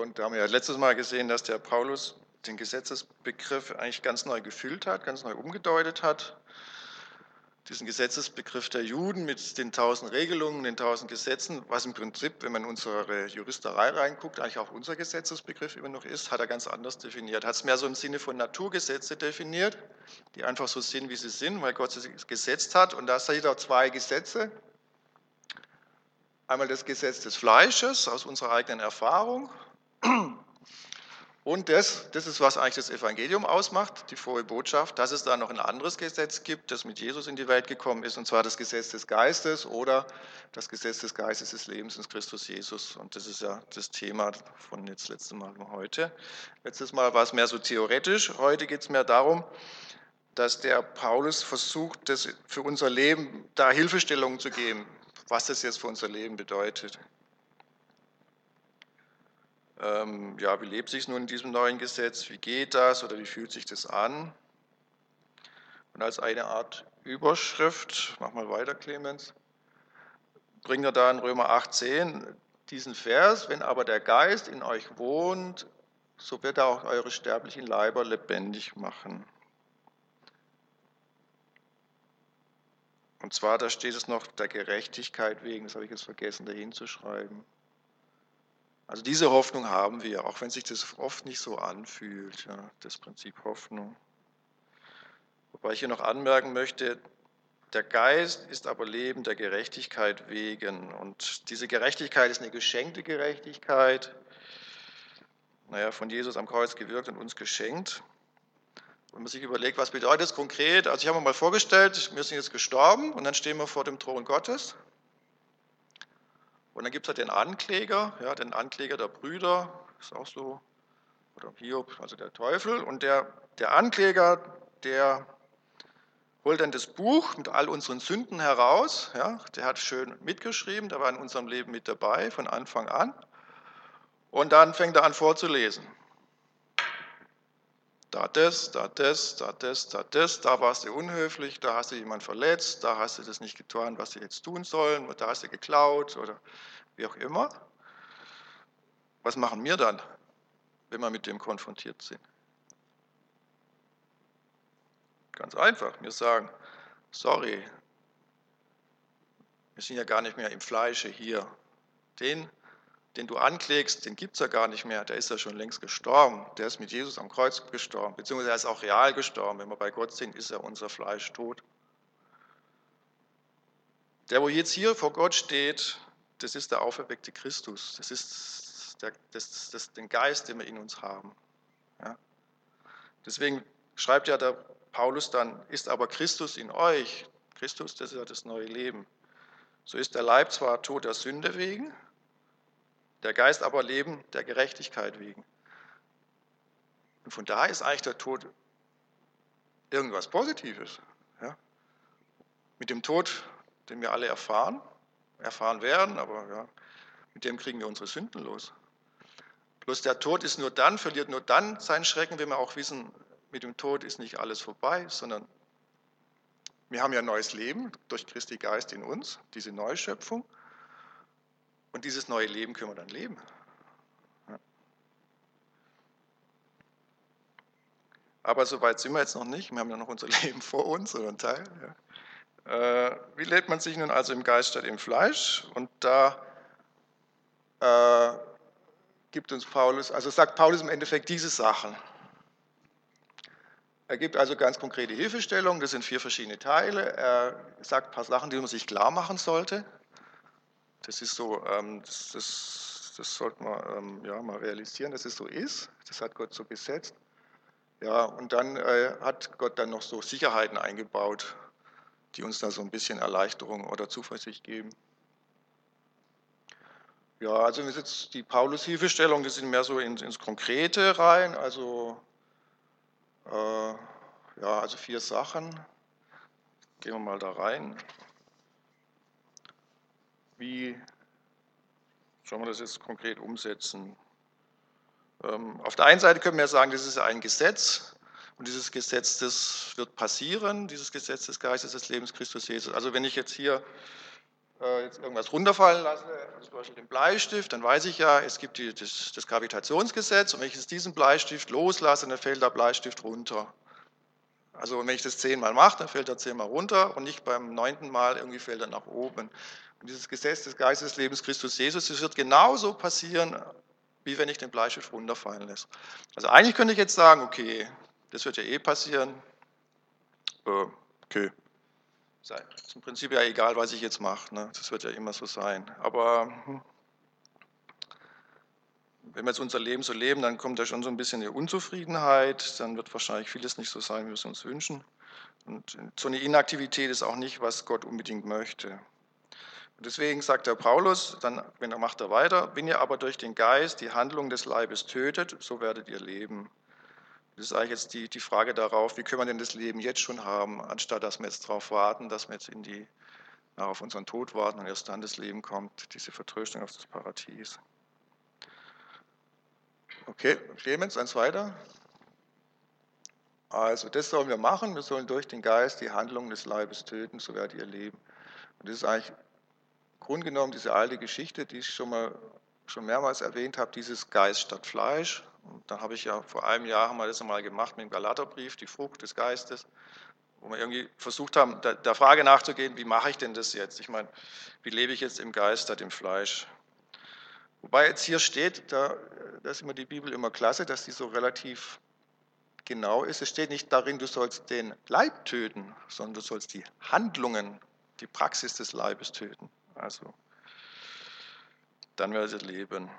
Und da haben wir ja letztes Mal gesehen, dass der Paulus den Gesetzesbegriff eigentlich ganz neu gefüllt hat, ganz neu umgedeutet hat. Diesen Gesetzesbegriff der Juden mit den tausend Regelungen, den tausend Gesetzen, was im Prinzip, wenn man in unsere Juristerei reinguckt, eigentlich auch unser Gesetzesbegriff immer noch ist, hat er ganz anders definiert. Hat es mehr so im Sinne von Naturgesetze definiert, die einfach so sind, wie sie sind, weil Gott sie gesetzt hat. Und da sind auch zwei Gesetze. Einmal das Gesetz des Fleisches aus unserer eigenen Erfahrung und das, das ist, was eigentlich das Evangelium ausmacht, die frohe Botschaft, dass es da noch ein anderes Gesetz gibt, das mit Jesus in die Welt gekommen ist, und zwar das Gesetz des Geistes oder das Gesetz des Geistes des Lebens in Christus Jesus. Und das ist ja das Thema von jetzt letztes Mal und heute. Letztes Mal war es mehr so theoretisch, heute geht es mehr darum, dass der Paulus versucht, das für unser Leben da Hilfestellungen zu geben, was das jetzt für unser Leben bedeutet ähm, ja, wie lebt sich nun in diesem neuen Gesetz, wie geht das oder wie fühlt sich das an? Und als eine Art Überschrift, mach mal weiter, Clemens, bringt er da in Römer 18 diesen Vers, wenn aber der Geist in euch wohnt, so wird er auch eure sterblichen Leiber lebendig machen. Und zwar, da steht es noch der Gerechtigkeit wegen, das habe ich jetzt vergessen, dahin zu schreiben. Also diese Hoffnung haben wir, auch wenn sich das oft nicht so anfühlt, ja, das Prinzip Hoffnung. Wobei ich hier noch anmerken möchte, der Geist ist aber Leben der Gerechtigkeit wegen. Und diese Gerechtigkeit ist eine geschenkte Gerechtigkeit, naja, von Jesus am Kreuz gewirkt und uns geschenkt. Wenn man sich überlegt, was bedeutet das konkret? Also ich habe mir mal vorgestellt, wir sind jetzt gestorben und dann stehen wir vor dem Thron Gottes. Und dann gibt es halt den Ankläger, ja, den Ankläger der Brüder, ist auch so, oder Hiob, also der Teufel. Und der, der Ankläger, der holt dann das Buch mit all unseren Sünden heraus. Ja, der hat schön mitgeschrieben, der war in unserem Leben mit dabei von Anfang an. Und dann fängt er an vorzulesen. Da das, da das, da das, da das, da warst du unhöflich, da hast du jemanden verletzt, da hast du das nicht getan, was du jetzt tun sollen, da hast du geklaut oder wie auch immer. Was machen wir dann, wenn wir mit dem konfrontiert sind? Ganz einfach, wir sagen, sorry, wir sind ja gar nicht mehr im Fleische hier. Den den du anklägst, den gibt es ja gar nicht mehr, der ist ja schon längst gestorben. Der ist mit Jesus am Kreuz gestorben, beziehungsweise er ist auch real gestorben. Wenn wir bei Gott sind, ist ja unser Fleisch tot. Der, wo jetzt hier vor Gott steht, das ist der auferweckte Christus. Das ist der, das, das, den Geist, den wir in uns haben. Ja? Deswegen schreibt ja der Paulus dann, ist aber Christus in euch. Christus, das ist ja das neue Leben. So ist der Leib zwar tot der Sünde wegen, der Geist aber Leben der Gerechtigkeit wegen. Und von daher ist eigentlich der Tod irgendwas Positives. Ja? Mit dem Tod, den wir alle erfahren, erfahren werden, aber ja, mit dem kriegen wir unsere Sünden los. Bloß der Tod ist nur dann, verliert nur dann seinen Schrecken, wenn wir auch wissen, mit dem Tod ist nicht alles vorbei, sondern wir haben ja neues Leben durch Christi Geist in uns, diese Neuschöpfung. Und dieses neue Leben können wir dann leben. Aber so weit sind wir jetzt noch nicht. Wir haben ja noch unser Leben vor uns oder ein Teil. Ja. Äh, wie lebt man sich nun also im Geist statt im Fleisch? Und da äh, gibt uns Paulus, also sagt Paulus im Endeffekt diese Sachen. Er gibt also ganz konkrete Hilfestellungen, das sind vier verschiedene Teile. Er sagt ein paar Sachen, die man sich klar machen sollte. Das ist so, ähm, das, das, das sollte man ähm, ja, mal realisieren, dass es so ist. Das hat Gott so gesetzt. Ja, und dann äh, hat Gott dann noch so Sicherheiten eingebaut, die uns da so ein bisschen Erleichterung oder Zuversicht geben. Ja, also jetzt die Paulus-Hilfestellung, das sind mehr so ins, ins Konkrete rein, also, äh, ja, also vier Sachen. Gehen wir mal da rein wie sollen wir das jetzt konkret umsetzen? Ähm, auf der einen Seite können wir sagen, das ist ein Gesetz und dieses Gesetz, das wird passieren, dieses Gesetz des Geistes des Lebens Christus Jesus. Also wenn ich jetzt hier äh, jetzt irgendwas runterfallen lasse, zum Beispiel den Bleistift, dann weiß ich ja, es gibt die, das, das Gravitationsgesetz und wenn ich jetzt diesen Bleistift loslasse, dann fällt der Bleistift runter. Also wenn ich das zehnmal mache, dann fällt er zehnmal runter und nicht beim neunten Mal irgendwie fällt er nach oben. Dieses Gesetz des Geisteslebens Christus Jesus, das wird genauso passieren, wie wenn ich den Bleistift runterfallen lasse. Also eigentlich könnte ich jetzt sagen, okay, das wird ja eh passieren. Äh, okay, ist im Prinzip ja egal, was ich jetzt mache. Ne? Das wird ja immer so sein. Aber hm, wenn wir jetzt unser Leben so leben, dann kommt da schon so ein bisschen eine Unzufriedenheit. Dann wird wahrscheinlich vieles nicht so sein, wie wir es uns wünschen. Und so eine Inaktivität ist auch nicht, was Gott unbedingt möchte. Und deswegen sagt der Paulus, dann wenn er macht er weiter, wenn ihr aber durch den Geist die Handlung des Leibes tötet, so werdet ihr leben. Das ist eigentlich jetzt die, die Frage darauf, wie können wir denn das Leben jetzt schon haben, anstatt dass wir jetzt darauf warten, dass wir jetzt in die, auf unseren Tod warten und erst dann das Leben kommt, diese Vertröstung auf das Paradies. Okay, Clemens, eins weiter. Also, das sollen wir machen. Wir sollen durch den Geist die Handlungen des Leibes töten, so werdet ihr leben. Und das ist eigentlich grundgenommen diese alte Geschichte, die ich schon mal schon mehrmals erwähnt habe, dieses Geist statt Fleisch. Und da habe ich ja vor einem Jahr haben wir das einmal gemacht mit dem Galaterbrief, die Frucht des Geistes, wo wir irgendwie versucht haben, der, der Frage nachzugehen, wie mache ich denn das jetzt? Ich meine, wie lebe ich jetzt im Geist statt im Fleisch? Wobei jetzt hier steht, da, da ist immer die Bibel immer klasse, dass die so relativ genau ist. Es steht nicht darin, du sollst den Leib töten, sondern du sollst die Handlungen, die Praxis des Leibes töten. Also, dann werdet ihr leben.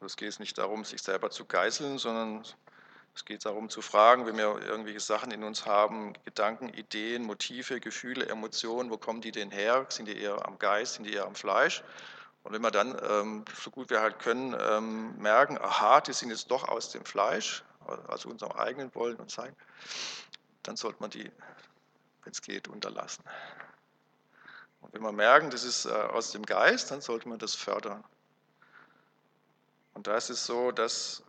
Es geht nicht darum, sich selber zu geißeln, sondern es geht darum zu fragen, wenn wir irgendwelche Sachen in uns haben, Gedanken, Ideen, Motive, Gefühle, Emotionen, wo kommen die denn her? Sind die eher am Geist, sind die eher am Fleisch? Und wenn wir dann, ähm, so gut wir halt können, ähm, merken, aha, die sind jetzt doch aus dem Fleisch, also unserem eigenen Wollen und Sein, dann sollte man die, wenn es geht, unterlassen. Und wenn wir merken, das ist äh, aus dem Geist, dann sollte man das fördern. Und da ist es so, dass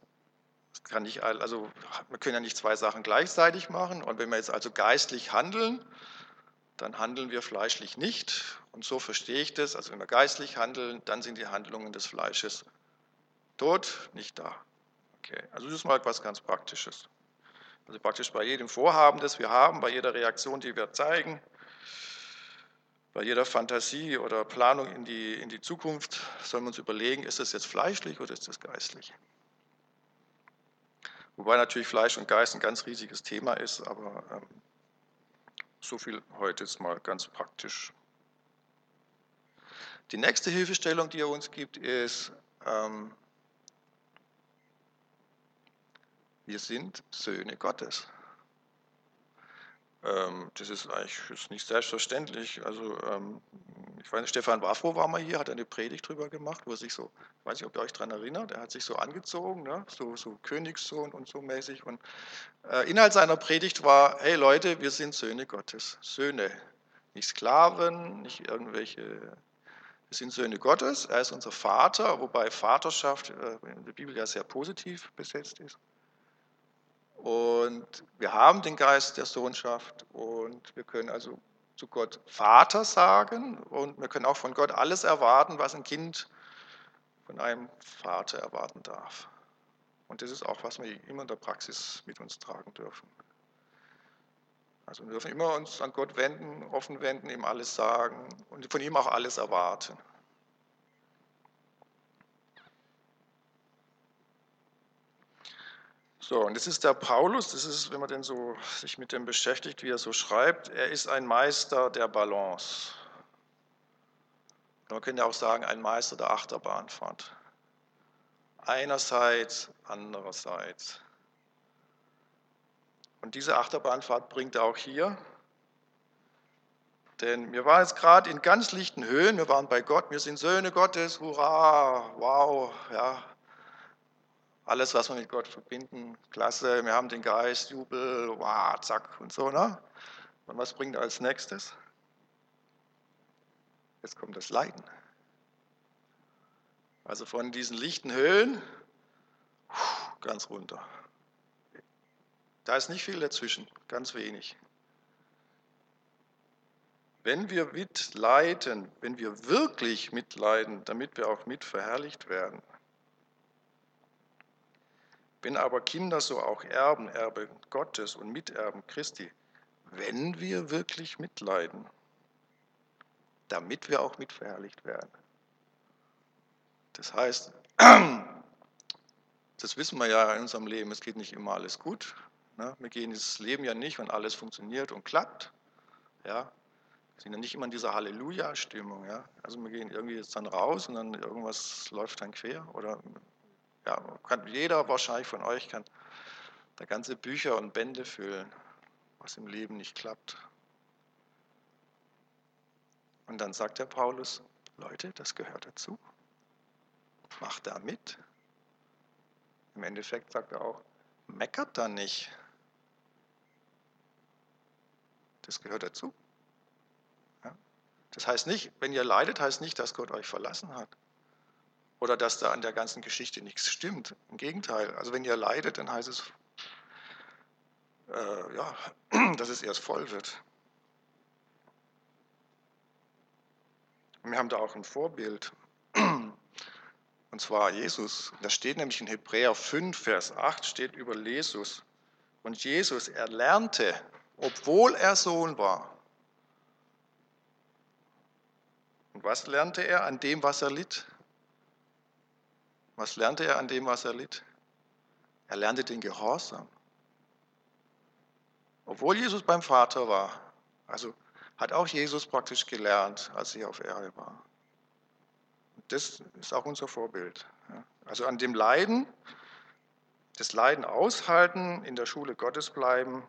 kann nicht, also wir können ja nicht zwei Sachen gleichzeitig machen. Und wenn wir jetzt also geistlich handeln, dann handeln wir fleischlich nicht. Und so verstehe ich das. Also wenn wir geistlich handeln, dann sind die Handlungen des Fleisches tot, nicht da. Okay, also das ist mal etwas ganz Praktisches. Also praktisch bei jedem Vorhaben, das wir haben, bei jeder Reaktion, die wir zeigen, bei jeder Fantasie oder Planung in die, in die Zukunft sollen wir uns überlegen, ist das jetzt fleischlich oder ist das geistlich? Wobei natürlich Fleisch und Geist ein ganz riesiges Thema ist, aber ähm, so viel heute ist mal ganz praktisch. Die nächste Hilfestellung, die er uns gibt, ist, ähm, wir sind Söhne Gottes. Ähm, das ist eigentlich ist nicht selbstverständlich. Also, ähm, ich weiß Stefan Wafro war mal hier, hat eine Predigt drüber gemacht, wo er sich so, ich weiß nicht, ob ihr euch daran erinnert, er hat sich so angezogen, ne? so, so Königssohn und so mäßig. Und äh, Inhalt seiner Predigt war: Hey Leute, wir sind Söhne Gottes. Söhne, nicht Sklaven, nicht irgendwelche. Wir sind Söhne Gottes, er ist unser Vater, wobei Vaterschaft äh, in der Bibel ja sehr positiv besetzt ist. Und wir haben den Geist der Sohnschaft und wir können also zu Gott Vater sagen und wir können auch von Gott alles erwarten, was ein Kind von einem Vater erwarten darf. Und das ist auch, was wir immer in der Praxis mit uns tragen dürfen. Also wir dürfen immer uns an Gott wenden, offen wenden, ihm alles sagen und von ihm auch alles erwarten. So, und das ist der Paulus, das ist, wenn man denn so sich mit dem beschäftigt, wie er so schreibt, er ist ein Meister der Balance. Man könnte auch sagen, ein Meister der Achterbahnfahrt. Einerseits, andererseits. Und diese Achterbahnfahrt bringt er auch hier. Denn wir waren jetzt gerade in ganz lichten Höhen, wir waren bei Gott, wir sind Söhne Gottes, hurra, wow, ja, alles, was wir mit Gott verbinden, klasse, wir haben den Geist, Jubel, wow, zack und so. Ne? Und was bringt als nächstes? Jetzt kommt das Leiden. Also von diesen lichten Höhen ganz runter. Da ist nicht viel dazwischen, ganz wenig. wenn wir mitleiden, wenn wir wirklich mitleiden, damit wir auch mitverherrlicht werden. Wenn aber Kinder so auch Erben, Erbe Gottes und Miterben Christi, wenn wir wirklich mitleiden, damit wir auch mitverherrlicht werden. Das heißt, das wissen wir ja in unserem Leben, es geht nicht immer alles gut. Ne? Wir gehen dieses Leben ja nicht, wenn alles funktioniert und klappt. Ja? Wir sind ja nicht immer in dieser Halleluja-Stimmung. Ja? Also wir gehen irgendwie jetzt dann raus und dann irgendwas läuft dann quer. Oder ja, kann, jeder wahrscheinlich von euch kann da ganze Bücher und Bände füllen, was im Leben nicht klappt. Und dann sagt der Paulus, Leute, das gehört dazu. Macht da mit. Im Endeffekt sagt er auch, meckert da nicht. Das gehört dazu. Ja? Das heißt nicht, wenn ihr leidet, heißt nicht, dass Gott euch verlassen hat. Oder dass da an der ganzen Geschichte nichts stimmt. Im Gegenteil. Also wenn ihr leidet, dann heißt es, äh, ja, dass es erst voll wird. Wir haben da auch ein Vorbild, und zwar Jesus. Das steht nämlich in Hebräer 5, Vers 8, steht über Jesus. Und Jesus, er lernte, obwohl er Sohn war. Und was lernte er an dem, was er litt? Was lernte er an dem, was er litt? Er lernte den Gehorsam. Obwohl Jesus beim Vater war. Also hat auch Jesus praktisch gelernt, als er auf Erde war. Das ist auch unser Vorbild. Also an dem Leiden, das Leiden aushalten, in der Schule Gottes bleiben,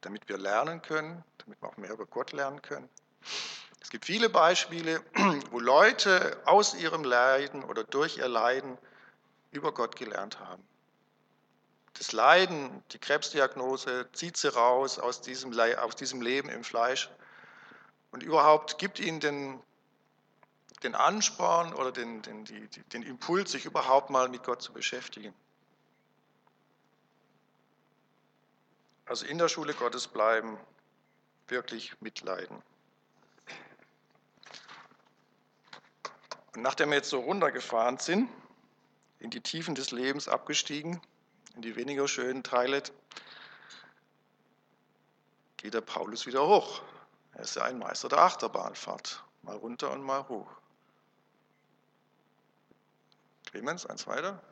damit wir lernen können, damit wir auch mehr über Gott lernen können. Es gibt viele Beispiele, wo Leute aus ihrem Leiden oder durch ihr Leiden über Gott gelernt haben das Leiden, die Krebsdiagnose, zieht sie raus aus diesem, aus diesem Leben im Fleisch und überhaupt gibt ihnen den, den Ansporn oder den, den, die, den Impuls, sich überhaupt mal mit Gott zu beschäftigen. Also in der Schule Gottes bleiben, wirklich mitleiden. Und nachdem wir jetzt so runtergefahren sind, in die Tiefen des Lebens abgestiegen, in die weniger schönen Teile, geht der Paulus wieder hoch. Er ist ja ein Meister der Achterbahnfahrt. Mal runter und mal hoch. Clemens, eins weiter.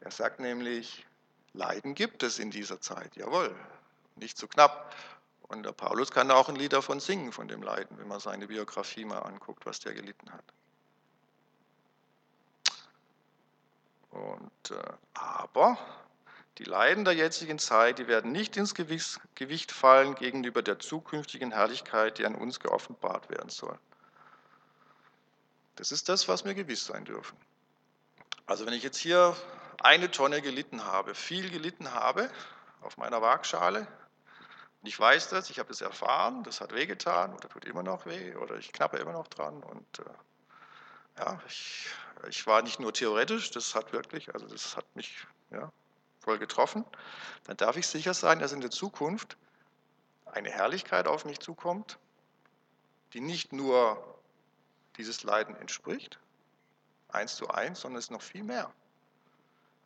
Er sagt nämlich, Leiden gibt es in dieser Zeit, jawohl, nicht zu knapp. Und der Paulus kann auch ein Lied davon singen, von dem Leiden, wenn man seine Biografie mal anguckt, was der gelitten hat. Und, äh, aber die Leiden der jetzigen Zeit, die werden nicht ins Gewicht fallen gegenüber der zukünftigen Herrlichkeit, die an uns geoffenbart werden soll. Das ist das, was wir gewiss sein dürfen. Also wenn ich jetzt hier eine Tonne gelitten habe, viel gelitten habe auf meiner Waagschale, und ich weiß das, ich habe es erfahren, das hat wehgetan oder tut immer noch weh oder ich knappe immer noch dran und äh, ja, ich, ich war nicht nur theoretisch, das hat wirklich, also das hat mich ja, voll getroffen. Dann darf ich sicher sein, dass in der Zukunft eine Herrlichkeit auf mich zukommt, die nicht nur dieses Leiden entspricht, eins zu eins, sondern es ist noch viel mehr.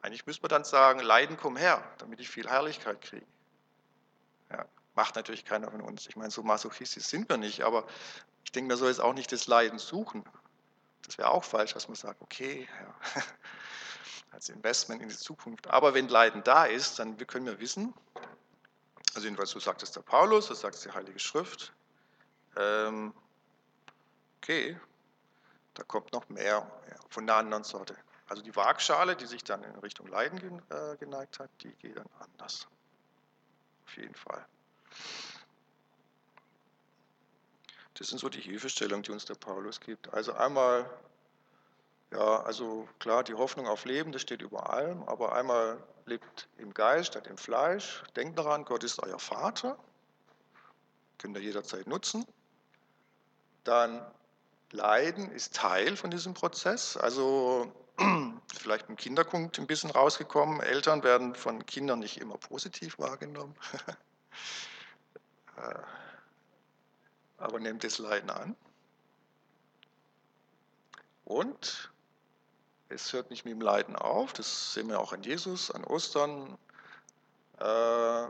Eigentlich müsste man dann sagen, Leiden komm her, damit ich viel Herrlichkeit kriege. Ja, macht natürlich keiner von uns. Ich meine, so masochistisch sind wir nicht, aber ich denke, man soll jetzt auch nicht das Leiden suchen, das wäre auch falsch, dass man sagt, okay, ja, als Investment in die Zukunft. Aber wenn Leiden da ist, dann können wir wissen, also jedenfalls so sagt es der Paulus, das sagt es die Heilige Schrift, ähm, okay, da kommt noch mehr ja, von der anderen Sorte. Also die Waagschale, die sich dann in Richtung Leiden äh, geneigt hat, die geht dann anders. Auf jeden Fall. Das sind so die Hilfestellungen, die uns der Paulus gibt. Also einmal, ja, also klar, die Hoffnung auf Leben, das steht über allem, aber einmal lebt im Geist statt im Fleisch. Denkt daran, Gott ist euer Vater, könnt ihr jederzeit nutzen. Dann Leiden ist Teil von diesem Prozess. Also vielleicht im Kinderpunkt ein bisschen rausgekommen. Eltern werden von Kindern nicht immer positiv wahrgenommen. Äh, aber nehmt das Leiden an. Und es hört nicht mit dem Leiden auf, das sehen wir auch an Jesus, an Ostern. Äh,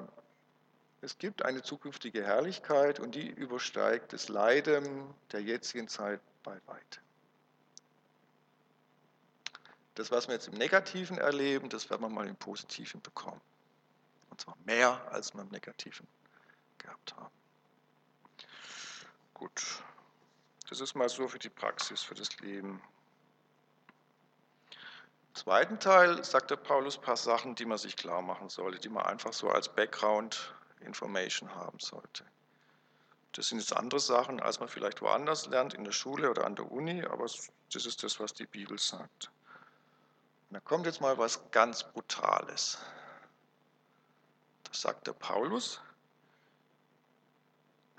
es gibt eine zukünftige Herrlichkeit und die übersteigt das Leiden der jetzigen Zeit bei weitem. Das, was wir jetzt im Negativen erleben, das werden wir mal im Positiven bekommen. Und zwar mehr, als wir im Negativen gehabt haben. Gut, das ist mal so für die Praxis, für das Leben. Im zweiten Teil sagt der Paulus ein paar Sachen, die man sich klar machen sollte, die man einfach so als Background Information haben sollte. Das sind jetzt andere Sachen, als man vielleicht woanders lernt, in der Schule oder an der Uni, aber das ist das, was die Bibel sagt. Und da kommt jetzt mal was ganz Brutales. Das sagt der Paulus.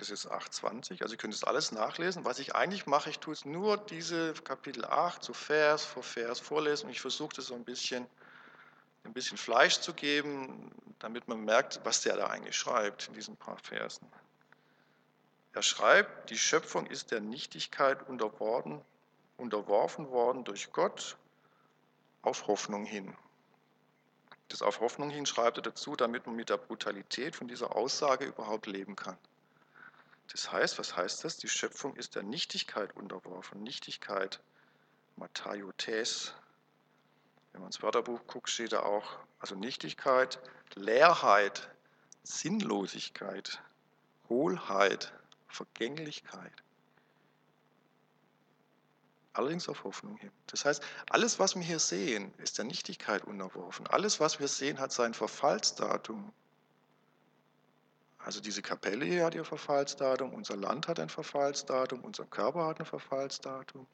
Das ist 8,20. Also ihr könnt es alles nachlesen. Was ich eigentlich mache, ich tue es nur diese Kapitel 8 so Vers vor Vers vorlesen und ich versuche das so ein bisschen, ein bisschen Fleisch zu geben, damit man merkt, was der da eigentlich schreibt in diesen paar Versen. Er schreibt, die Schöpfung ist der Nichtigkeit unterworfen, unterworfen worden durch Gott auf Hoffnung hin. Das auf Hoffnung hin schreibt er dazu, damit man mit der Brutalität von dieser Aussage überhaupt leben kann. Das heißt, was heißt das? Die Schöpfung ist der Nichtigkeit unterworfen. Nichtigkeit, Matthäotes. Wenn man ins Wörterbuch guckt, steht da auch, also Nichtigkeit, Leerheit, Sinnlosigkeit, Hohlheit, Vergänglichkeit allerdings auf Hoffnung hin. Das heißt, alles, was wir hier sehen, ist der Nichtigkeit unterworfen. Alles, was wir sehen, hat sein Verfallsdatum. Also diese Kapelle hier hat ihr Verfallsdatum, unser Land hat ein Verfallsdatum, unser Körper hat ein Verfallsdatum.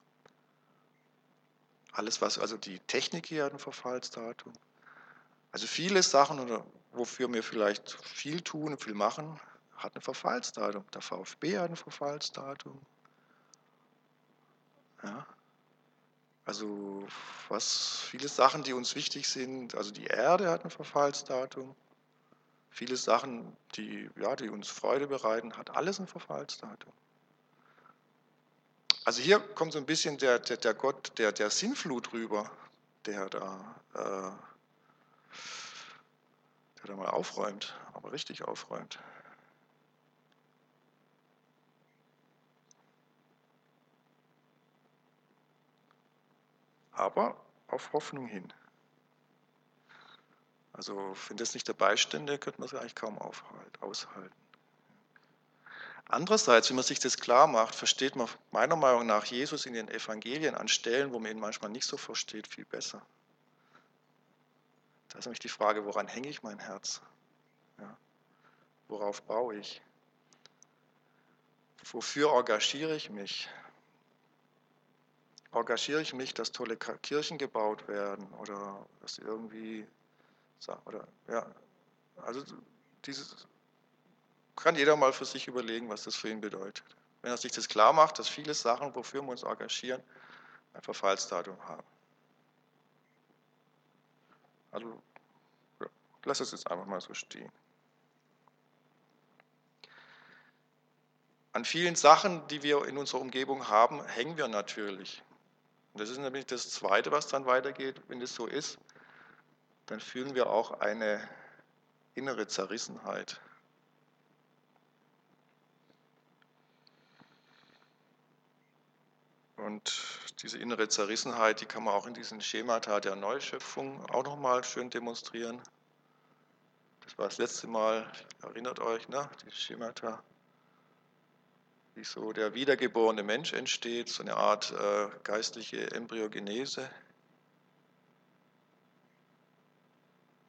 Alles, was, also die Technik hier hat ein Verfallsdatum. Also viele Sachen, oder wofür wir vielleicht viel tun und viel machen, hat ein Verfallsdatum. Der VfB hat ein Verfallsdatum. Ja. Also was viele Sachen, die uns wichtig sind, also die Erde hat ein Verfallsdatum. Viele Sachen, die, ja, die uns Freude bereiten, hat alles ein Verfallsdatum. Also hier kommt so ein bisschen der, der, der Gott der, der Sinnflut rüber, der da, äh, der da mal aufräumt, aber richtig aufräumt. aber auf Hoffnung hin. Also wenn das nicht dabei stände, könnte man es eigentlich kaum aushalten. Andererseits, wenn man sich das klar macht, versteht man meiner Meinung nach Jesus in den Evangelien an Stellen, wo man ihn manchmal nicht so versteht, viel besser. Da ist nämlich die Frage, woran hänge ich mein Herz? Ja. Worauf baue ich? Wofür engagiere ich mich? engagiere ich mich, dass tolle Kirchen gebaut werden oder dass irgendwie, oder, ja, also dieses kann jeder mal für sich überlegen, was das für ihn bedeutet. Wenn er sich das klar macht, dass viele Sachen, wofür wir uns engagieren, ein Verfallsdatum haben. Also, lass es jetzt einfach mal so stehen. An vielen Sachen, die wir in unserer Umgebung haben, hängen wir natürlich. Und das ist nämlich das Zweite, was dann weitergeht. Wenn das so ist, dann fühlen wir auch eine innere Zerrissenheit. Und diese innere Zerrissenheit, die kann man auch in diesen Schemata der Neuschöpfung auch nochmal schön demonstrieren. Das war das letzte Mal, erinnert euch, ne? die Schemata wie so der wiedergeborene Mensch entsteht, so eine Art äh, geistliche Embryogenese.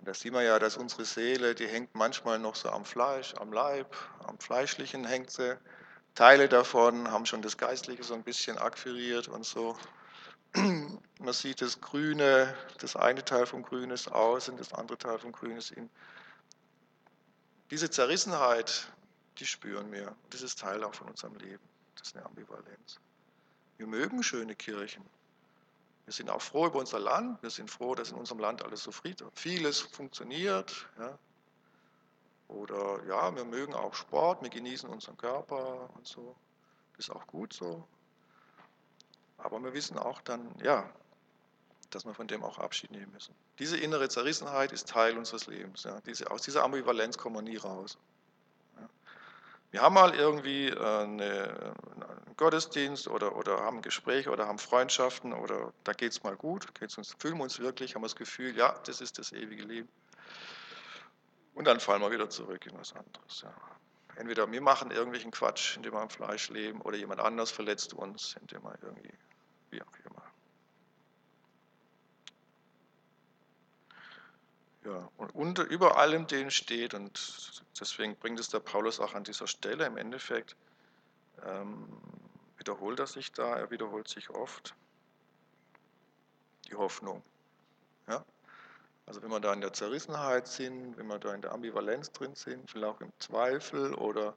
Und da sieht man ja, dass unsere Seele, die hängt manchmal noch so am Fleisch, am Leib, am Fleischlichen hängt sie. Teile davon haben schon das Geistliche so ein bisschen akquiriert und so. Man sieht das Grüne, das eine Teil vom Grün ist außen, das andere Teil vom Grün ist innen. Diese Zerrissenheit, die spüren wir. Das ist Teil auch von unserem Leben. Das ist eine Ambivalenz. Wir mögen schöne Kirchen. Wir sind auch froh über unser Land. Wir sind froh, dass in unserem Land alles so friedlich vieles funktioniert. Ja. Oder ja, wir mögen auch Sport, wir genießen unseren Körper und so. ist auch gut so. Aber wir wissen auch dann, ja, dass wir von dem auch Abschied nehmen müssen. Diese innere Zerrissenheit ist Teil unseres Lebens. Ja. Diese, aus dieser Ambivalenz kommen wir nie raus. Wir haben mal irgendwie äh, eine, einen Gottesdienst oder, oder haben Gespräche oder haben Freundschaften oder da geht es mal gut, geht's uns, fühlen wir uns wirklich, haben wir das Gefühl, ja, das ist das ewige Leben. Und dann fallen wir wieder zurück in was anderes. Ja. Entweder wir machen irgendwelchen Quatsch, indem wir am Fleisch leben, oder jemand anders verletzt uns, indem wir irgendwie, wie auch immer. Ja, und unter, über allem den steht, und deswegen bringt es der Paulus auch an dieser Stelle im Endeffekt, ähm, wiederholt er sich da, er wiederholt sich oft, die Hoffnung. Ja? Also wenn wir da in der Zerrissenheit sind, wenn wir da in der Ambivalenz drin sind, vielleicht auch im Zweifel oder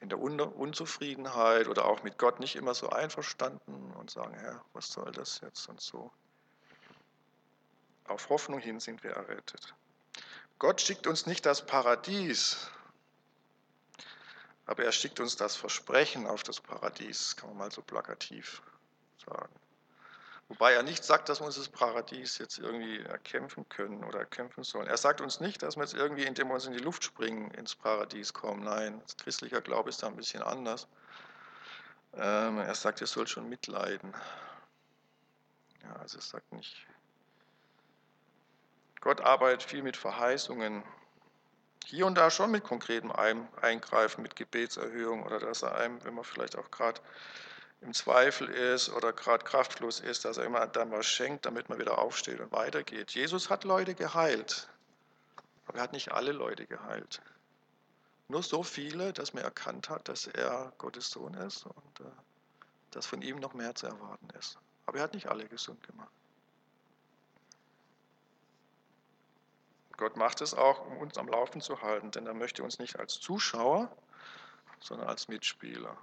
in der Unzufriedenheit oder auch mit Gott nicht immer so einverstanden und sagen, Herr, was soll das jetzt und so. Auf Hoffnung hin sind wir errettet. Gott schickt uns nicht das Paradies, aber er schickt uns das Versprechen auf das Paradies, kann man mal so plakativ sagen. Wobei er nicht sagt, dass wir uns das Paradies jetzt irgendwie erkämpfen können oder erkämpfen sollen. Er sagt uns nicht, dass wir jetzt irgendwie, indem wir uns in die Luft springen, ins Paradies kommen. Nein, das christlicher Glaube ist da ein bisschen anders. Ähm, er sagt, ihr sollt schon mitleiden. Ja, also er sagt nicht, Gott arbeitet viel mit Verheißungen. Hier und da schon mit konkretem Eingreifen, mit Gebetserhöhung oder dass er einem, wenn man vielleicht auch gerade im Zweifel ist oder gerade kraftlos ist, dass er immer dann was schenkt, damit man wieder aufsteht und weitergeht. Jesus hat Leute geheilt, aber er hat nicht alle Leute geheilt. Nur so viele, dass man erkannt hat, dass er Gottes Sohn ist und äh, dass von ihm noch mehr zu erwarten ist. Aber er hat nicht alle gesund gemacht. Gott macht es auch, um uns am Laufen zu halten, denn er möchte uns nicht als Zuschauer, sondern als Mitspieler.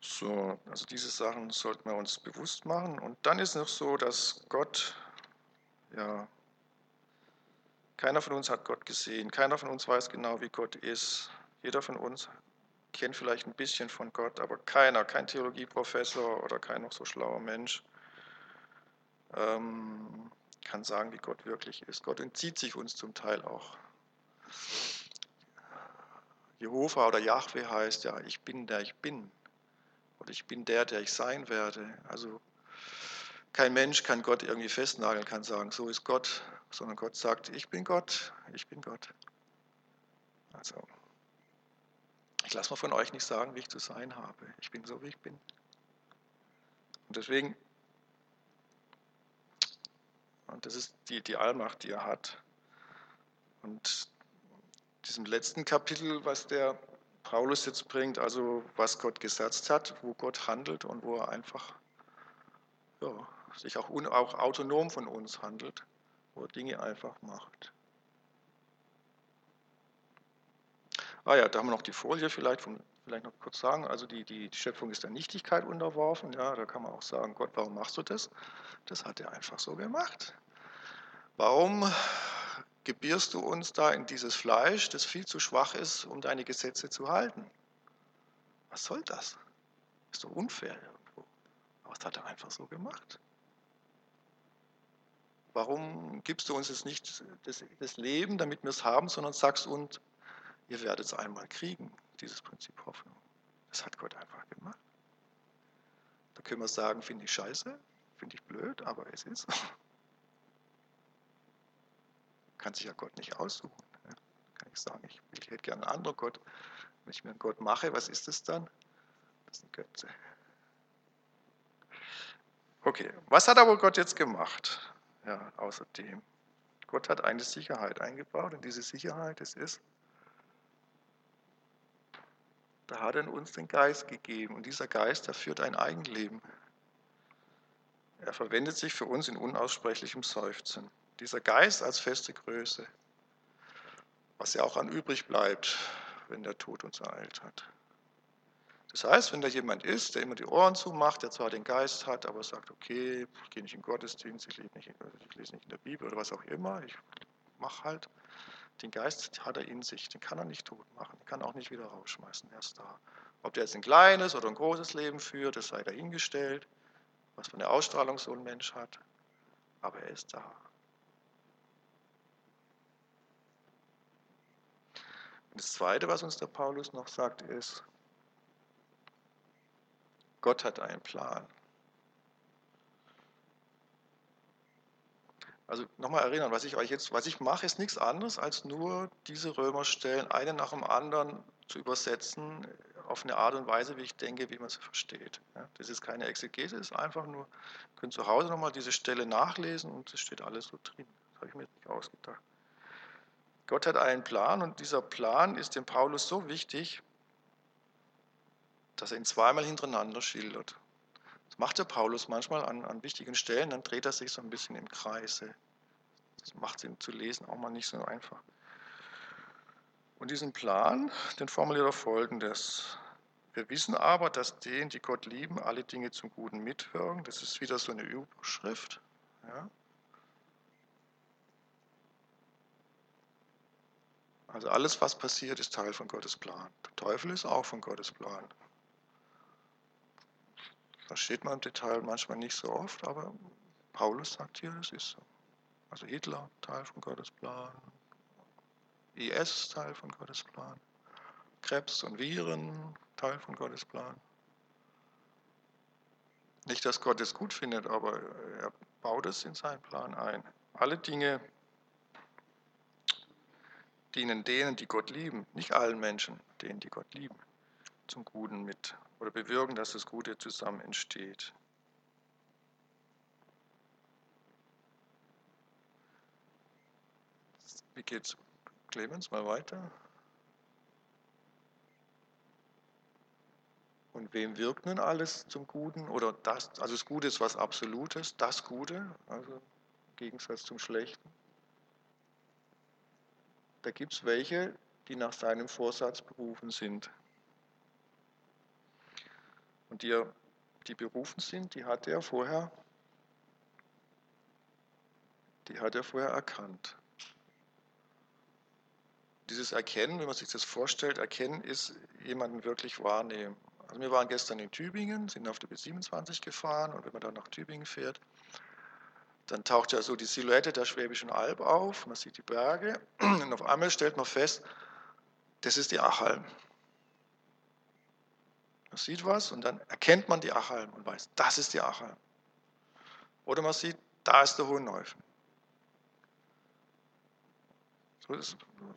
So, also diese Sachen sollten wir uns bewusst machen. Und dann ist es noch so, dass Gott, ja, keiner von uns hat Gott gesehen, keiner von uns weiß genau, wie Gott ist. Jeder von uns kennt vielleicht ein bisschen von Gott, aber keiner, kein Theologieprofessor oder kein noch so schlauer Mensch ähm, kann sagen, wie Gott wirklich ist. Gott entzieht sich uns zum Teil auch. Jehova oder Yahweh heißt ja, ich bin der ich bin. Oder ich bin der, der ich sein werde. Also kein Mensch kann Gott irgendwie festnageln, kann sagen, so ist Gott, sondern Gott sagt, ich bin Gott, ich bin Gott. Also ich lasse mir von euch nicht sagen, wie ich zu sein habe. Ich bin so, wie ich bin. Und deswegen, und das ist die, die Allmacht, die er hat. Und diesem letzten Kapitel, was der Paulus jetzt bringt, also was Gott gesetzt hat, wo Gott handelt und wo er einfach ja, sich auch, auch autonom von uns handelt, wo er Dinge einfach macht. Ah ja, da haben wir noch die Folie vielleicht, vom, vielleicht noch kurz sagen. Also die, die, die Schöpfung ist der Nichtigkeit unterworfen. Ja, da kann man auch sagen, Gott, warum machst du das? Das hat er einfach so gemacht. Warum gebierst du uns da in dieses Fleisch, das viel zu schwach ist, um deine Gesetze zu halten? Was soll das? Ist doch unfair irgendwo. Aber das hat er einfach so gemacht. Warum gibst du uns jetzt nicht das, das Leben, damit wir es haben, sondern sagst uns, Ihr werdet es einmal kriegen, dieses Prinzip Hoffnung. Das hat Gott einfach gemacht. Da können wir sagen, finde ich scheiße, finde ich blöd, aber es ist. Kann sich ja Gott nicht aussuchen. Ja. Kann ich sagen, ich, ich hätte gerne einen anderen Gott. Wenn ich mir einen Gott mache, was ist das dann? Das ist eine Götze. Okay, was hat aber Gott jetzt gemacht? Ja, außerdem. Gott hat eine Sicherheit eingebaut und diese Sicherheit, das ist, da hat er uns den Geist gegeben und dieser Geist, der führt ein Eigenleben. Er verwendet sich für uns in unaussprechlichem Seufzen. Dieser Geist als feste Größe, was ja auch an übrig bleibt, wenn der Tod uns ereilt hat. Das heißt, wenn da jemand ist, der immer die Ohren zumacht, der zwar den Geist hat, aber sagt, okay, ich gehe nicht in den Gottesdienst, ich lese nicht, ich lese nicht in der Bibel oder was auch immer, ich mache halt, den Geist hat er in sich, den kann er nicht tot machen, den kann er auch nicht wieder rausschmeißen, er ist da. Ob der jetzt ein kleines oder ein großes Leben führt, das sei dahingestellt, was für eine Ausstrahlung so ein Mensch hat, aber er ist da. Und das Zweite, was uns der Paulus noch sagt, ist, Gott hat einen Plan. Also nochmal erinnern, was ich euch jetzt, was ich mache, ist nichts anderes, als nur diese Römerstellen eine nach dem anderen zu übersetzen auf eine Art und Weise, wie ich denke, wie man sie versteht. Ja, das ist keine Exegese, ist einfach nur, ihr könnt zu Hause nochmal diese Stelle nachlesen und es steht alles so drin. Das habe ich mir nicht ausgedacht. Gott hat einen Plan und dieser Plan ist dem Paulus so wichtig, dass er ihn zweimal hintereinander schildert. Das macht der Paulus manchmal an, an wichtigen Stellen, dann dreht er sich so ein bisschen im Kreise. Das macht ihm zu lesen auch mal nicht so einfach. Und diesen Plan, den formuliert er folgendes. Wir wissen aber, dass denen, die Gott lieben, alle Dinge zum Guten mitwirken. Das ist wieder so eine Überschrift. Ja. Also alles, was passiert, ist Teil von Gottes Plan. Der Teufel ist auch von Gottes Plan. Versteht man im Detail manchmal nicht so oft, aber Paulus sagt hier, es ist so. Also Hitler, Teil von Gottes Plan. IS, Teil von Gottes Plan. Krebs und Viren, Teil von Gottes Plan. Nicht, dass Gott es gut findet, aber er baut es in seinen Plan ein. Alle Dinge dienen denen, die Gott lieben, nicht allen Menschen, denen, die Gott lieben, zum Guten mit oder bewirken, dass das Gute zusammen entsteht. Wie geht's? Clemens, mal weiter. Und wem wirkt nun alles zum Guten? Oder das, also das Gute ist was Absolutes, das Gute, also im Gegensatz zum Schlechten. Da gibt es welche, die nach seinem Vorsatz berufen sind. Und die, die berufen sind, die hat er vorher, die hat er vorher erkannt. Dieses Erkennen, wenn man sich das vorstellt, Erkennen ist jemanden wirklich wahrnehmen. Also wir waren gestern in Tübingen, sind auf der B27 gefahren und wenn man dann nach Tübingen fährt, dann taucht ja so die Silhouette der Schwäbischen Alb auf, man sieht die Berge und auf einmal stellt man fest, das ist die Achalm. Man sieht was und dann erkennt man die Achalm und weiß, das ist die Achalm. Oder man sieht, da ist der Hoheneufen. So,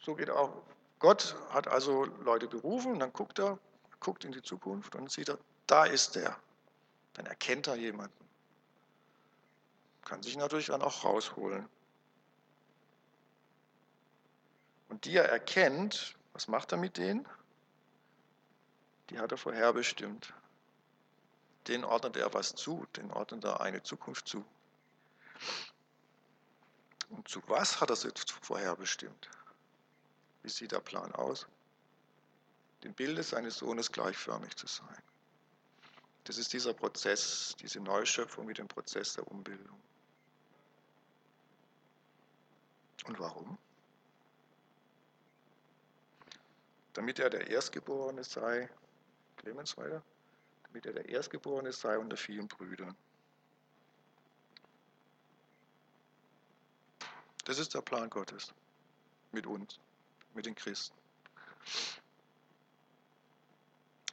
so geht auch. Gott hat also Leute berufen und dann guckt er, guckt in die Zukunft und sieht er, da ist der. Dann erkennt er jemanden. Kann sich natürlich dann auch rausholen. Und die er erkennt, was macht er mit denen? Die hat er vorherbestimmt. Den ordnet er was zu, den ordnet er eine Zukunft zu. Und zu was hat er sie vorherbestimmt? Wie sieht der Plan aus? Dem Bilde seines Sohnes gleichförmig zu sein. Das ist dieser Prozess, diese Neuschöpfung mit dem Prozess der Umbildung. Und warum? Damit er der Erstgeborene sei, Clemens weiter, damit er der Erstgeborene sei unter vielen Brüdern. Das ist der Plan Gottes mit uns, mit den Christen.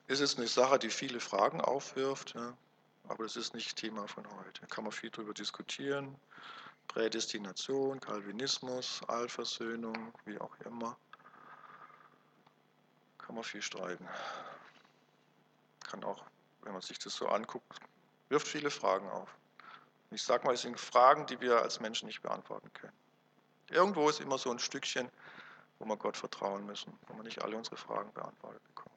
Es ist eine Sache, die viele Fragen aufwirft, ja, aber das ist nicht Thema von heute. Da kann man viel darüber diskutieren. Prädestination, Calvinismus, Allversöhnung, wie auch immer. Kann man viel streiten. Kann auch, wenn man sich das so anguckt, wirft viele Fragen auf. Ich sage mal, es sind Fragen, die wir als Menschen nicht beantworten können. Irgendwo ist immer so ein Stückchen, wo wir Gott vertrauen müssen, wo wir nicht alle unsere Fragen beantwortet bekommen.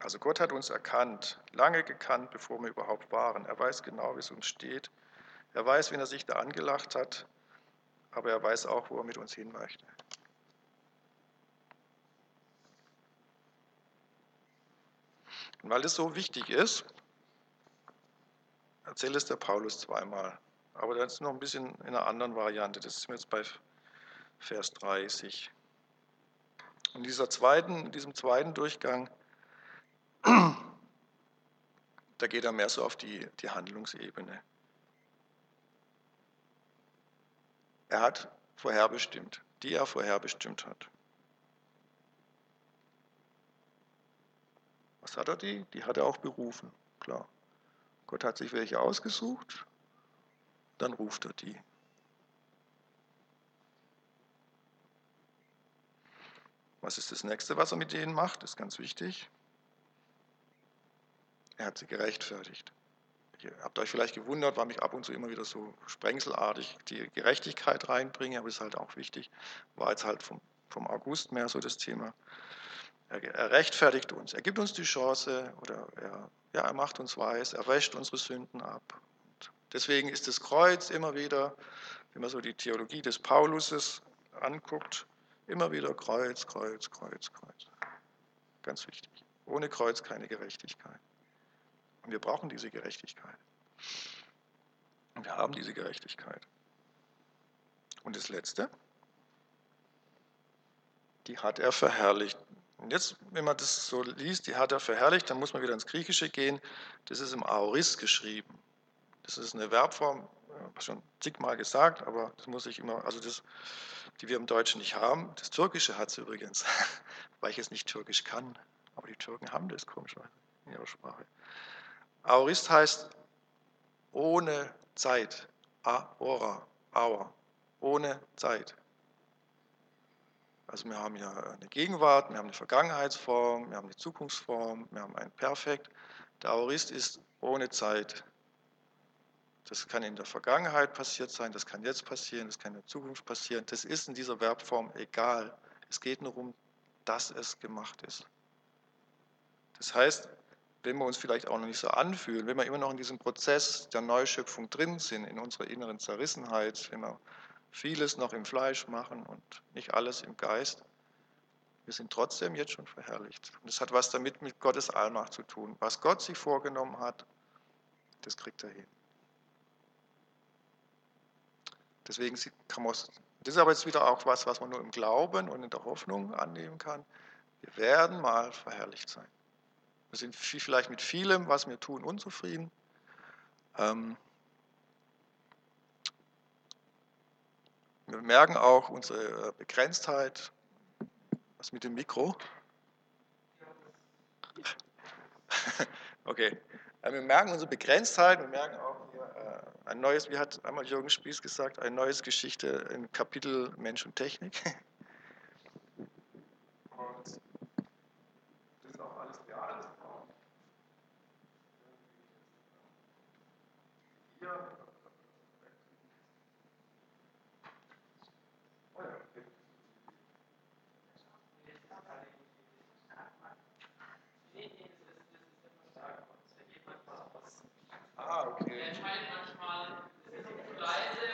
Also Gott hat uns erkannt, lange gekannt, bevor wir überhaupt waren. Er weiß genau, wie es uns steht. Er weiß, wen er sich da angelacht hat, aber er weiß auch, wo er mit uns hin möchte. Und weil das so wichtig ist, erzählt es der Paulus zweimal. Aber das ist noch ein bisschen in einer anderen Variante. Das ist jetzt bei Vers 30. In dieser zweiten, in diesem zweiten Durchgang, da geht er mehr so auf die, die Handlungsebene. Er hat vorherbestimmt, die er vorherbestimmt hat. Was hat er die? Die hat er auch berufen, klar. Gott hat sich welche ausgesucht, dann ruft er die. Was ist das nächste, was er mit denen macht? Das ist ganz wichtig. Er hat sie gerechtfertigt. Ihr habt euch vielleicht gewundert, warum ich ab und zu immer wieder so sprengselartig die Gerechtigkeit reinbringe, aber ist halt auch wichtig. War jetzt halt vom, vom August mehr so das Thema. Er, er, rechtfertigt uns, er gibt uns die Chance oder er, ja, er macht uns weiß, er wäscht unsere Sünden ab. Und deswegen ist das Kreuz immer wieder, wenn man so die Theologie des Pauluses anguckt, immer wieder Kreuz, Kreuz, Kreuz, Kreuz. Ganz wichtig. Ohne Kreuz keine Gerechtigkeit. Und wir brauchen diese Gerechtigkeit. Und wir haben diese Gerechtigkeit. Und das Letzte, die hat er verherrlicht. Und jetzt, wenn man das so liest, die hat er verherrlicht, dann muss man wieder ins Griechische gehen. Das ist im Aoris geschrieben. Das ist eine Verbform, schon zigmal gesagt, aber das muss ich immer, also das, die wir im Deutschen nicht haben. Das Türkische hat es übrigens, weil ich es nicht Türkisch kann. Aber die Türken haben das komischerweise in ihrer Sprache. Aorist heißt ohne Zeit. Aora, Aor, ohne Zeit. Also wir haben ja eine Gegenwart, wir haben eine Vergangenheitsform, wir haben eine Zukunftsform, wir haben ein Perfekt. Der Aorist ist ohne Zeit. Das kann in der Vergangenheit passiert sein, das kann jetzt passieren, das kann in der Zukunft passieren. Das ist in dieser Verbform egal. Es geht nur um, dass es gemacht ist. Das heißt, wenn wir uns vielleicht auch noch nicht so anfühlen, wenn wir immer noch in diesem Prozess der Neuschöpfung drin sind, in unserer inneren Zerrissenheit, wenn wir vieles noch im Fleisch machen und nicht alles im Geist, wir sind trotzdem jetzt schon verherrlicht. Und das hat was damit mit Gottes Allmacht zu tun. Was Gott sich vorgenommen hat, das kriegt er hin. Deswegen kann man, das ist aber jetzt wieder auch was, was man nur im Glauben und in der Hoffnung annehmen kann. Wir werden mal verherrlicht sein. Wir sind vielleicht mit vielem, was wir tun, unzufrieden. Ähm, wir merken auch unsere Begrenztheit. Was mit dem Mikro? Okay. Wir merken unsere Begrenztheit, wir merken auch hier äh, ein neues, wie hat einmal Jürgen Spieß gesagt, ein neues Geschichte im Kapitel Mensch und Technik.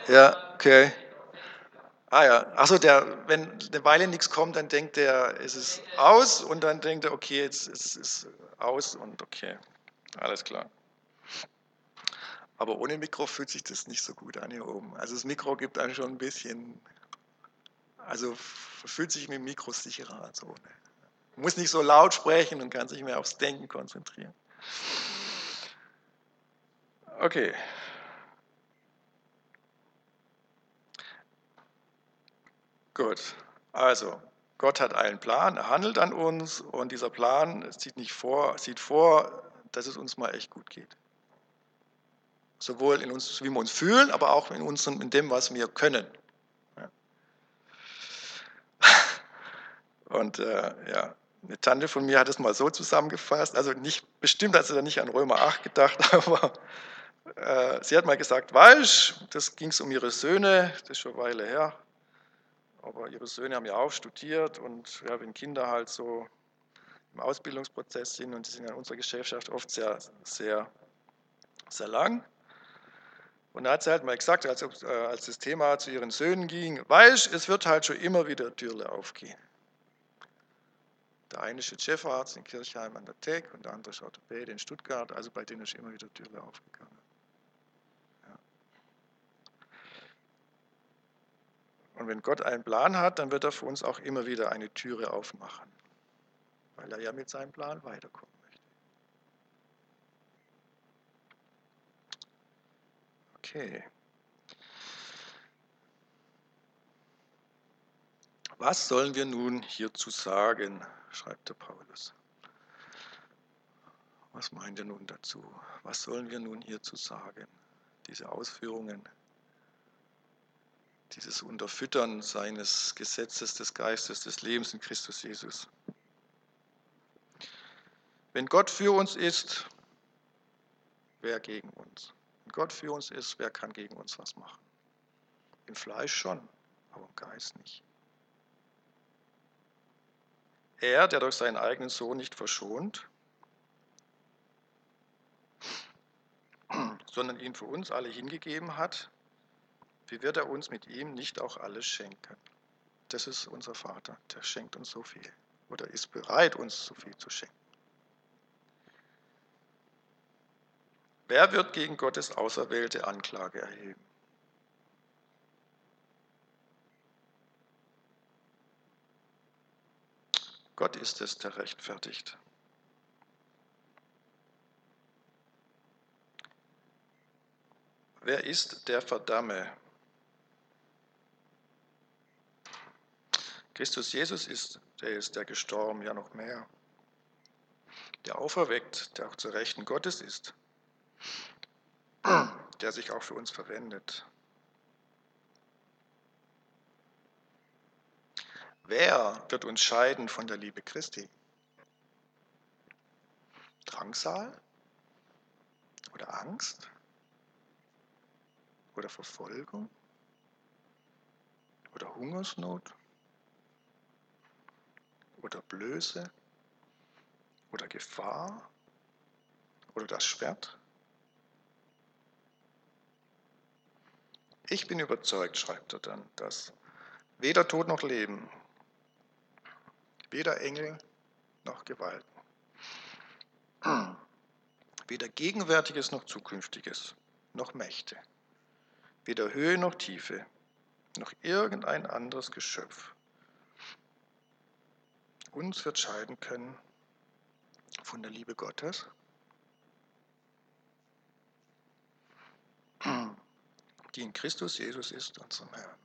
Ja, okay. Ah ja, achso, der, wenn eine Weile nichts kommt, dann denkt er, es ist aus und dann denkt er, okay, jetzt ist es aus und okay, alles klar. Aber ohne Mikro fühlt sich das nicht so gut an hier oben. Also das Mikro gibt einem schon ein bisschen, also fühlt sich mit dem Mikro sicherer als ohne. Muss nicht so laut sprechen und kann sich mehr aufs Denken konzentrieren. Okay. Gut, also Gott hat einen Plan, er handelt an uns und dieser Plan sieht, nicht vor, sieht vor, dass es uns mal echt gut geht. Sowohl in uns, wie wir uns fühlen, aber auch in, uns, in dem, was wir können. Und äh, ja, eine Tante von mir hat es mal so zusammengefasst, also nicht bestimmt hat sie da nicht an Römer 8 gedacht, aber äh, sie hat mal gesagt, weißt, das ging es um ihre Söhne, das ist schon eine Weile her, aber ihre Söhne haben ja auch studiert und ja, wenn Kinder halt so im Ausbildungsprozess sind und die sind in unserer Gesellschaft oft sehr, sehr, sehr lang. Und da hat sie halt mal gesagt, als, äh, als das Thema zu ihren Söhnen ging, weißt, es wird halt schon immer wieder Türle aufgehen. Der eine ist Chefarzt in Kirchheim an der Tech und der andere ist Orthopäde in Stuttgart. Also bei denen ist immer wieder Türe aufgegangen. Und wenn Gott einen Plan hat, dann wird er für uns auch immer wieder eine Türe aufmachen, weil er ja mit seinem Plan weiterkommen möchte. Okay. Was sollen wir nun hierzu sagen, schreibt der Paulus. Was meint er nun dazu? Was sollen wir nun hierzu sagen? Diese Ausführungen, dieses Unterfüttern seines Gesetzes des Geistes des Lebens in Christus Jesus. Wenn Gott für uns ist, wer gegen uns? Wenn Gott für uns ist, wer kann gegen uns was machen? Im Fleisch schon, aber im Geist nicht. Er, der durch seinen eigenen Sohn nicht verschont, sondern ihn für uns alle hingegeben hat, wie wird er uns mit ihm nicht auch alles schenken? Das ist unser Vater, der schenkt uns so viel oder ist bereit, uns so viel zu schenken. Wer wird gegen Gottes auserwählte Anklage erheben? Gott ist es, der rechtfertigt. Wer ist der Verdamme? Christus Jesus ist, der ist der gestorben, ja noch mehr. Der auferweckt, der auch zur Rechten Gottes ist, der sich auch für uns verwendet. Wer wird uns scheiden von der Liebe Christi? Drangsal? Oder Angst? Oder Verfolgung? Oder Hungersnot? Oder Blöße? Oder Gefahr? Oder das Schwert? Ich bin überzeugt, schreibt er dann, dass weder Tod noch Leben, Weder Engel noch Gewalten. Weder Gegenwärtiges noch Zukünftiges, noch Mächte. Weder Höhe noch Tiefe, noch irgendein anderes Geschöpf uns wird scheiden können von der Liebe Gottes, die in Christus Jesus ist, unserem Herrn.